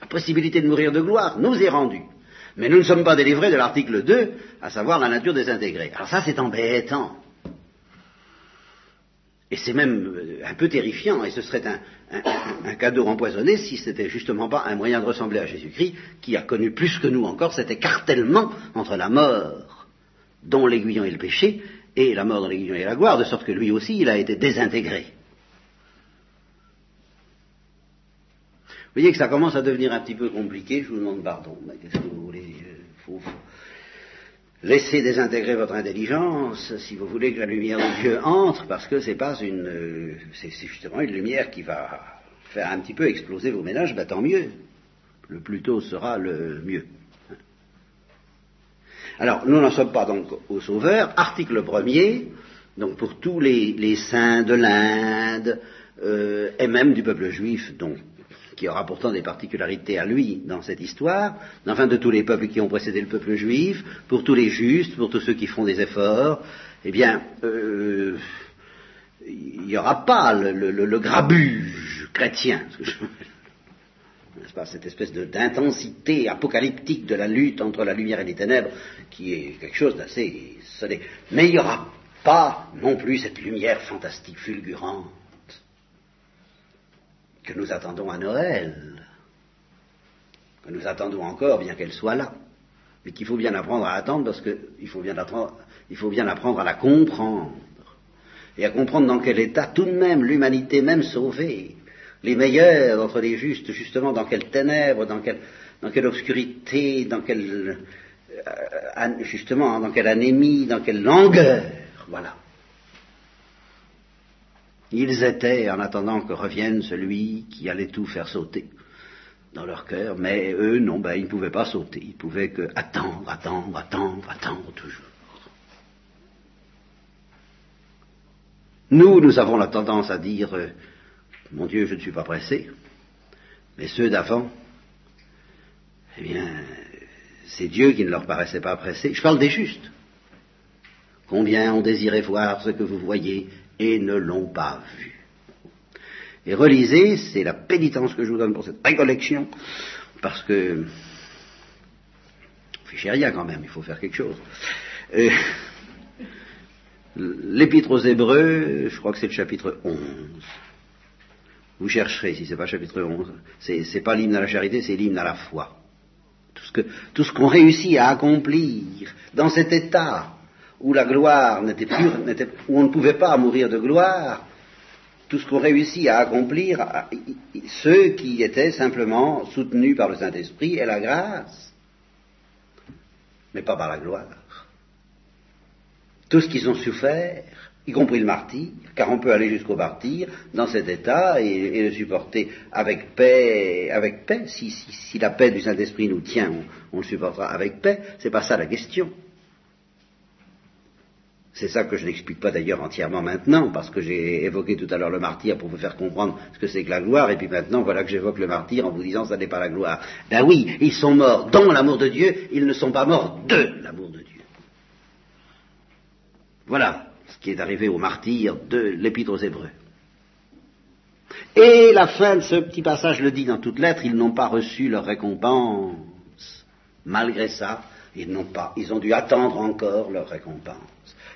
La possibilité de mourir de gloire nous est rendue. Mais nous ne sommes pas délivrés de l'article 2, à savoir la nature désintégrée. Alors ça, c'est embêtant. Et c'est même euh, un peu terrifiant, et ce serait un, cadeau empoisonné si c'était justement pas un moyen de ressembler à Jésus-Christ, qui a connu plus que nous encore cet écartèlement entre la mort, dont l'aiguillon est le péché, et la mort dont l'aiguillon est la gloire, de sorte que lui aussi, il a été désintégré. Vous voyez que ça commence à devenir un petit peu compliqué, je vous demande pardon, mais qu'est-ce que vous voulez euh, faut- Laissez désintégrer votre intelligence si vous voulez que la lumière de Dieu entre, parce que c'est pas une, euh, c'est justement une lumière qui va faire un petit peu exploser vos ménages, ben tant mieux. Le plus tôt sera le mieux. Alors, nous n'en sommes pas donc au Sauveur. Article premier, donc pour tous les, saints de l'Inde euh, et même du peuple juif, donc qui aura pourtant des particularités à lui dans cette histoire, enfin de tous les peuples qui ont précédé le peuple juif, pour tous les justes, pour tous ceux qui font des efforts, eh bien, euh, il n'y aura pas le, grabuge chrétien, n'est-ce pas, cette espèce d'intensité apocalyptique de la lutte entre la lumière et les ténèbres, qui est quelque chose d'assez sonné. Mais il n'y aura pas non plus cette lumière fantastique, fulgurante, que nous attendons à Noël, que nous attendons encore, bien qu'elle soit là, mais qu'il faut bien apprendre à attendre parce qu'il faut bien apprendre, il faut bien apprendre à la comprendre et à comprendre dans quel état tout de même l'humanité même sauvée, les meilleurs d'entre les justes, justement dans quelle ténèbres, dans quelle, dans quelle obscurité, dans quelle euh, justement dans quelle anémie, dans quelle langueur, voilà. Ils étaient en attendant que revienne celui qui allait tout faire sauter dans leur cœur, mais eux, non, ben, ils ne pouvaient pas sauter, ils pouvaient que attendre, attendre, attendre, attendre toujours. Nous, nous avons la tendance à dire, euh, mon Dieu, je ne suis pas pressé, mais ceux d'avant, eh bien, c'est Dieu qui ne leur paraissait pas pressé. Je parle des justes. Combien ont désiré voir ce que vous voyez et ne l'ont pas vu. Et relisez, c'est la pénitence que je vous donne pour cette récollection, parce que fichez rien quand même, il faut faire quelque chose. Euh, L'épître aux Hébreux, je crois que c'est le chapitre 11. Vous chercherez si c'est pas chapitre 11. C'est, c'est pas l'hymne à la charité, c'est l'hymne à la foi. Ce tout ce qu'on réussit à accomplir dans cet état où la gloire n'était plus, où on ne pouvait pas mourir de gloire, tout ce qu'on réussit à accomplir, ceux qui étaient simplement soutenus par le Saint-Esprit et la grâce, mais pas par la gloire. Tout ce qu'ils ont souffert, y compris le martyr, car on peut aller jusqu'au martyr dans cet état et, le supporter avec paix, avec paix. Si la paix du Saint-Esprit nous tient, on, on le supportera avec paix. C'est pas ça la question. C'est ça que je n'explique pas d'ailleurs entièrement maintenant, parce que j'ai évoqué tout à l'heure le martyr pour vous faire comprendre ce que c'est que la gloire, et puis maintenant voilà que j'évoque le martyr en vous disant ça n'est pas la gloire. Ben oui, ils sont morts dans l'amour de Dieu, ils ne sont pas morts de l'amour de Dieu. Voilà ce qui est arrivé aux martyrs de l'Épître aux Hébreux. Et la fin de ce petit passage le dit dans toute lettre, ils n'ont pas reçu leur récompense. Malgré ça, ils n'ont pas, ils ont dû attendre encore leur récompense.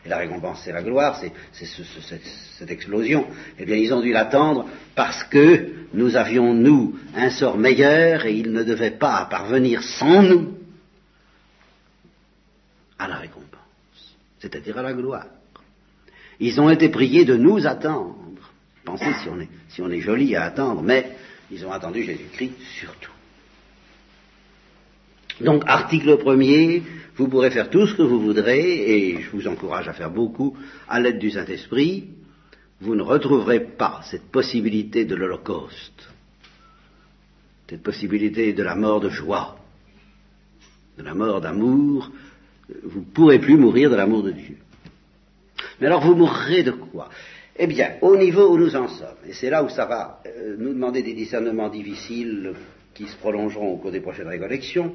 Et la récompense, c'est la gloire, c'est c'est ce- ce- cette, cette explosion. Eh bien, ils ont dû l'attendre parce que nous avions, nous, un sort meilleur et ils ne devaient pas parvenir sans nous à la récompense, c'est-à-dire à la gloire. Ils ont été priés de nous attendre. Pensez si on est, si on est joli à attendre, mais ils ont attendu Jésus-Christ surtout. Donc, article premier, vous pourrez faire tout ce que vous voudrez, et je vous encourage à faire beaucoup à l'aide du Saint-Esprit. Vous ne retrouverez pas cette possibilité de l'Holocauste, cette possibilité de la mort de joie, de la mort d'amour. Vous ne pourrez plus mourir de l'amour de Dieu. Mais alors vous mourrez de quoi? Eh bien, au niveau où nous en sommes, et c'est là où ça va euh, nous demander des discernements difficiles qui se prolongeront au cours des prochaines récollections,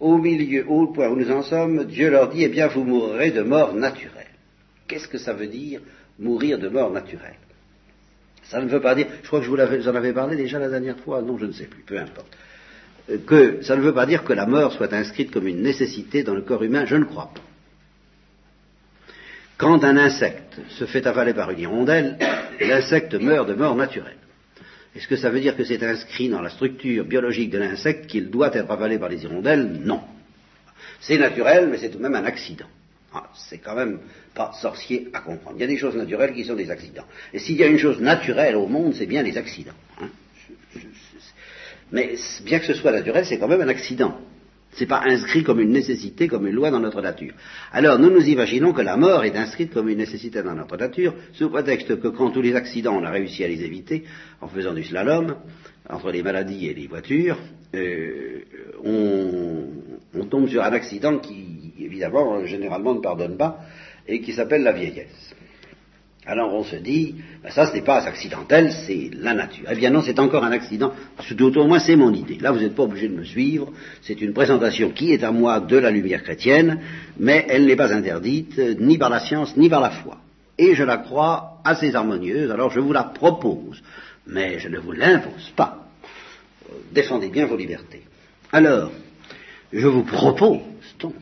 au milieu, au point où nous en sommes, Dieu leur dit, eh bien, vous mourrez de mort naturelle. Qu'est-ce que ça veut dire, mourir de mort naturelle? Ça ne veut pas dire, je crois que je vous, en avais parlé déjà la dernière fois, non, je ne sais plus, peu importe, euh, que ça ne veut pas dire que la mort soit inscrite comme une nécessité dans le corps humain, je ne crois pas. Quand un insecte se fait avaler par une hirondelle, l'insecte meurt de mort naturelle. Est-ce que ça veut dire que c'est inscrit dans la structure biologique de l'insecte qu'il doit être avalé par les hirondelles? Non. C'est naturel, mais c'est tout de même un accident. Ah, c'est quand même pas sorcier à comprendre. Il y a des choses naturelles qui sont des accidents. Et s'il y a une chose naturelle au monde, c'est bien les accidents. Hein. mais bien que ce soit naturel, c'est quand même un accident. Ce n'est pas inscrit comme une nécessité, comme une loi dans notre nature. Alors nous nous imaginons que la mort est inscrite comme une nécessité dans notre nature, sous prétexte que quand tous les accidents, on a réussi à les éviter, en faisant du slalom, entre les maladies et les voitures, euh, on, on tombe sur un accident qui, évidemment, généralement ne pardonne pas, et qui s'appelle la vieillesse. Alors on se dit, ben ça ce n'est pas accidentel, c'est la nature. Eh bien non, c'est encore un accident, tout au moins c'est mon idée. Là vous n'êtes pas obligé de me suivre, c'est une présentation qui est à moi de la lumière chrétienne, mais elle n'est pas interdite ni par la science ni par la foi. Et je la crois assez harmonieuse, alors je vous la propose, mais je ne vous l'impose pas. Défendez bien vos libertés. Alors, je vous propose donc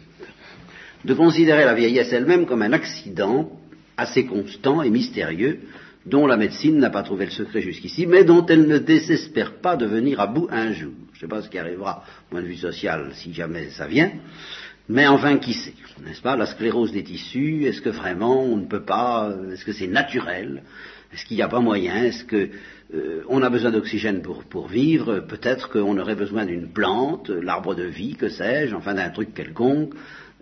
de considérer la vieillesse elle-même comme un accident assez constant et mystérieux, dont la médecine n'a pas trouvé le secret jusqu'ici, mais dont elle ne désespère pas de venir à bout un jour. Je ne sais pas ce qui arrivera, au point de vue social, si jamais ça vient, mais enfin, qui sait, n'est-ce pas? La sclérose des tissus, est-ce que vraiment on ne peut pas, est-ce que c'est naturel? Est-ce qu'il n'y a pas moyen? Est-ce que euh, on a besoin d'oxygène pour, pour, vivre? Peut-être qu'on aurait besoin d'une plante, l'arbre de vie, que sais-je, enfin d'un truc quelconque,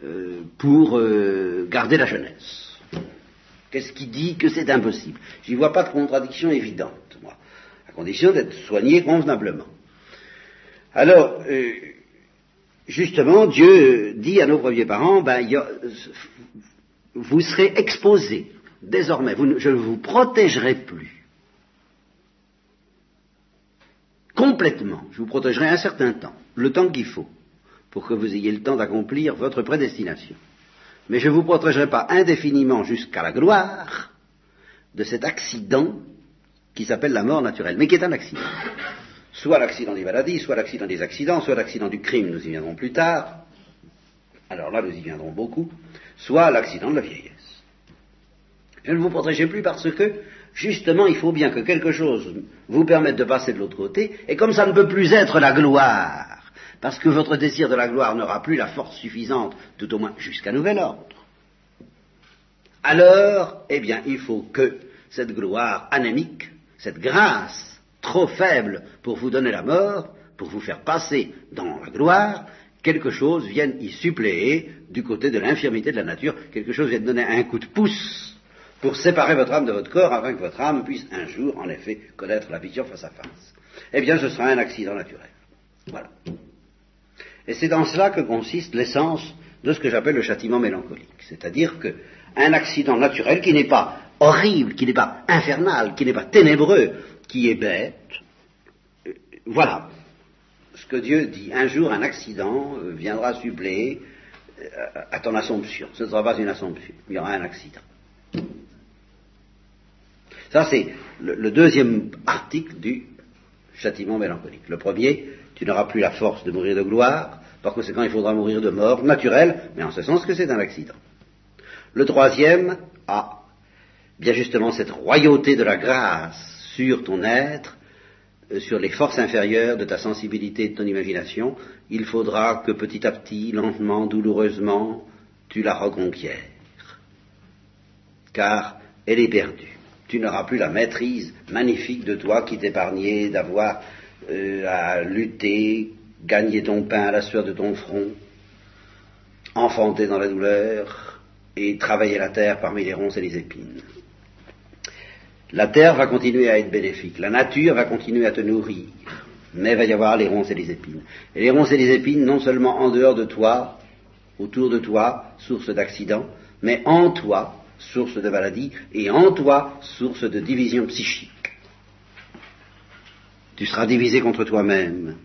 euh, pour euh, garder la jeunesse. Qu'est-ce qui dit que c'est impossible? J'y vois pas de contradiction évidente, moi, à condition d'être soigné convenablement. Alors, euh, justement, Dieu dit à nos premiers parents, ben, vous serez exposés. Désormais, je ne vous protégerai plus. Complètement, je vous protégerai un certain temps, le temps qu'il faut, pour que vous ayez le temps d'accomplir votre prédestination mais je ne vous protégerai pas indéfiniment jusqu'à la gloire de cet accident qui s'appelle la mort naturelle, mais qui est un accident. Soit l'accident des maladies, soit l'accident des accidents, soit l'accident du crime, nous y viendrons plus tard, alors là nous y viendrons beaucoup, soit l'accident de la vieillesse. Je ne vous protégerai plus parce que, justement, il faut bien que quelque chose vous permette de passer de l'autre côté, et comme ça ne peut plus être la gloire, parce que votre désir de la gloire n'aura plus la force suffisante, tout au moins jusqu'à nouvel ordre. Alors, eh bien, il faut que cette gloire anémique, cette grâce trop faible pour vous donner la mort, pour vous faire passer dans la gloire, quelque chose vienne y suppléer du côté de l'infirmité de la nature, quelque chose vienne donner un coup de pouce pour séparer votre âme de votre corps afin que votre âme puisse un jour, en effet, connaître la vision face à face. Eh bien, ce sera un accident naturel. Voilà. Et c'est dans cela que consiste l'essence de ce que j'appelle le châtiment mélancolique. C'est-à-dire qu'un accident naturel qui n'est pas horrible, qui n'est pas infernal, qui n'est pas ténébreux, qui est bête, euh, voilà ce que Dieu dit. Un jour, un accident euh, viendra suppléer euh, à ton assomption. Ce ne sera pas une assomption, il y aura un accident. Ça, c'est le, deuxième article du châtiment mélancolique. Le premier, tu n'auras plus la force de mourir de gloire, par conséquent il faudra mourir de mort naturelle, mais en ce sens que c'est un accident. Le troisième a bien justement cette royauté de la grâce sur ton être, euh, sur les forces inférieures de ta sensibilité de ton imagination, il faudra que petit à petit, lentement, douloureusement, tu la reconquières. Car elle est perdue. Tu n'auras plus la maîtrise magnifique de toi qui t'épargnait d'avoir euh, à lutter, gagner ton pain à la sueur de ton front, enfanter dans la douleur et travailler la terre parmi les ronces et les épines. La terre va continuer à être bénéfique, la nature va continuer à te nourrir, mais il va y avoir les ronces et les épines. Et les ronces et les épines, non seulement en dehors de toi, autour de toi, source d'accidents, mais en toi, source de maladie, et en toi, source de division psychique. Tu seras divisé contre toi-même.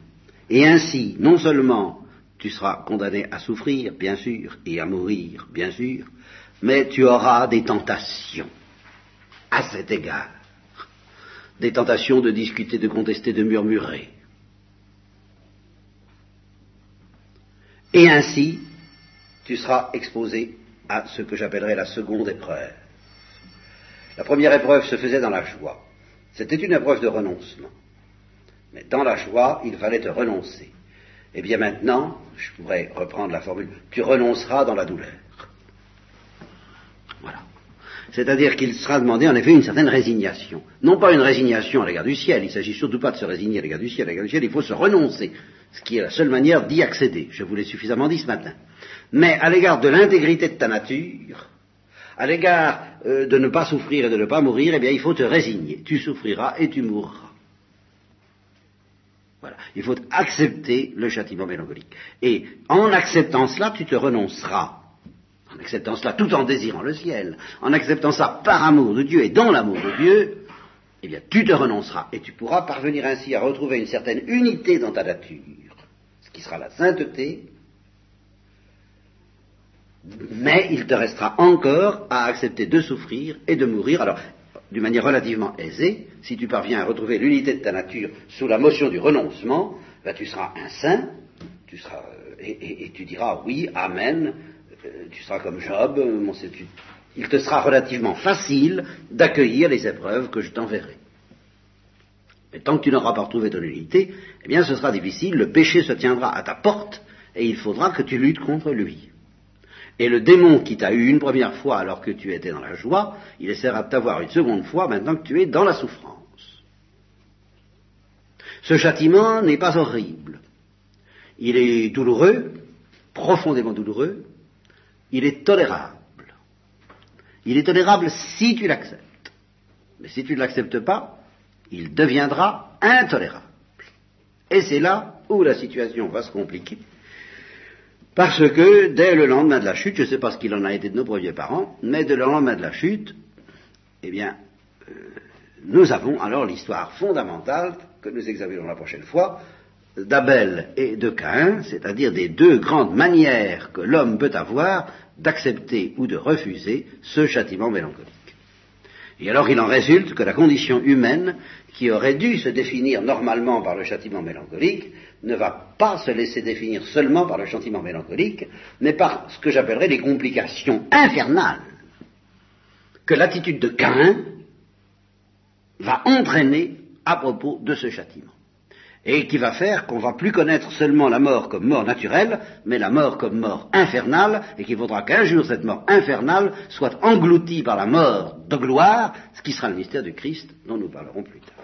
Et ainsi, non seulement tu seras condamné à souffrir, bien sûr, et à mourir, bien sûr, mais tu auras des tentations à cet égard. Des tentations de discuter, de contester, de murmurer. Et ainsi, tu seras exposé à ce que j'appellerais la seconde épreuve. La première épreuve se faisait dans la joie. C'était une épreuve de renoncement. Mais dans la joie, il fallait te renoncer. Eh bien maintenant, je pourrais reprendre la formule, tu renonceras dans la douleur. Voilà. C'est-à-dire qu'il sera demandé en effet une certaine résignation. Non pas une résignation à l'égard du ciel, il ne s'agit surtout pas de se résigner à l'égard du ciel, à l'égard du ciel, il faut se renoncer, ce qui est la seule manière d'y accéder. Je vous l'ai suffisamment dit ce matin. Mais à l'égard de l'intégrité de ta nature, à l'égard euh, de ne pas souffrir et de ne pas mourir, eh bien il faut te résigner. Tu souffriras et tu mourras. Voilà. Il faut accepter le châtiment mélancolique. Et en acceptant cela, tu te renonceras. En acceptant cela tout en désirant le ciel, en acceptant ça par amour de Dieu et dans l'amour de Dieu, eh bien, tu te renonceras et tu pourras parvenir ainsi à retrouver une certaine unité dans ta nature, ce qui sera la sainteté, mais il te restera encore à accepter de souffrir et de mourir. Alors, d'une manière relativement aisée, si tu parviens à retrouver l'unité de ta nature sous la motion du renoncement, ben, tu seras un saint, tu seras, euh, et, tu diras oui, amen, euh, tu seras comme Job, mon, il te sera relativement facile d'accueillir les épreuves que je t'enverrai. Mais tant que tu n'auras pas retrouvé ton unité, eh bien ce sera difficile, le péché se tiendra à ta porte, et il faudra que tu luttes contre lui. Et le démon qui t'a eu une première fois alors que tu étais dans la joie, il essaiera de t'avoir une seconde fois maintenant que tu es dans la souffrance. Ce châtiment n'est pas horrible. Il est douloureux, profondément douloureux, il est tolérable. Il est tolérable si tu l'acceptes. Mais si tu ne l'acceptes pas, il deviendra intolérable. Et c'est là où la situation va se compliquer parce que dès le lendemain de la chute, je ne sais pas ce qu'il en a été de nos premiers parents, mais dès le lendemain de la chute, eh bien, euh, nous avons alors l'histoire fondamentale que nous examinerons la prochaine fois d'Abel et de Caïn, c'est-à-dire des deux grandes manières que l'homme peut avoir d'accepter ou de refuser ce châtiment mélancolique. Et alors il en résulte que la condition humaine, qui aurait dû se définir normalement par le châtiment mélancolique, ne va pas se laisser définir seulement par le châtiment mélancolique, mais par ce que j'appellerais les complications infernales que l'attitude de Cain va entraîner à propos de ce châtiment. Et qui va faire qu'on va plus connaître seulement la mort comme mort naturelle, mais la mort comme mort infernale, et qu'il faudra qu'un jour cette mort infernale soit engloutie par la mort de gloire, ce qui sera le mystère du Christ dont nous parlerons plus tard.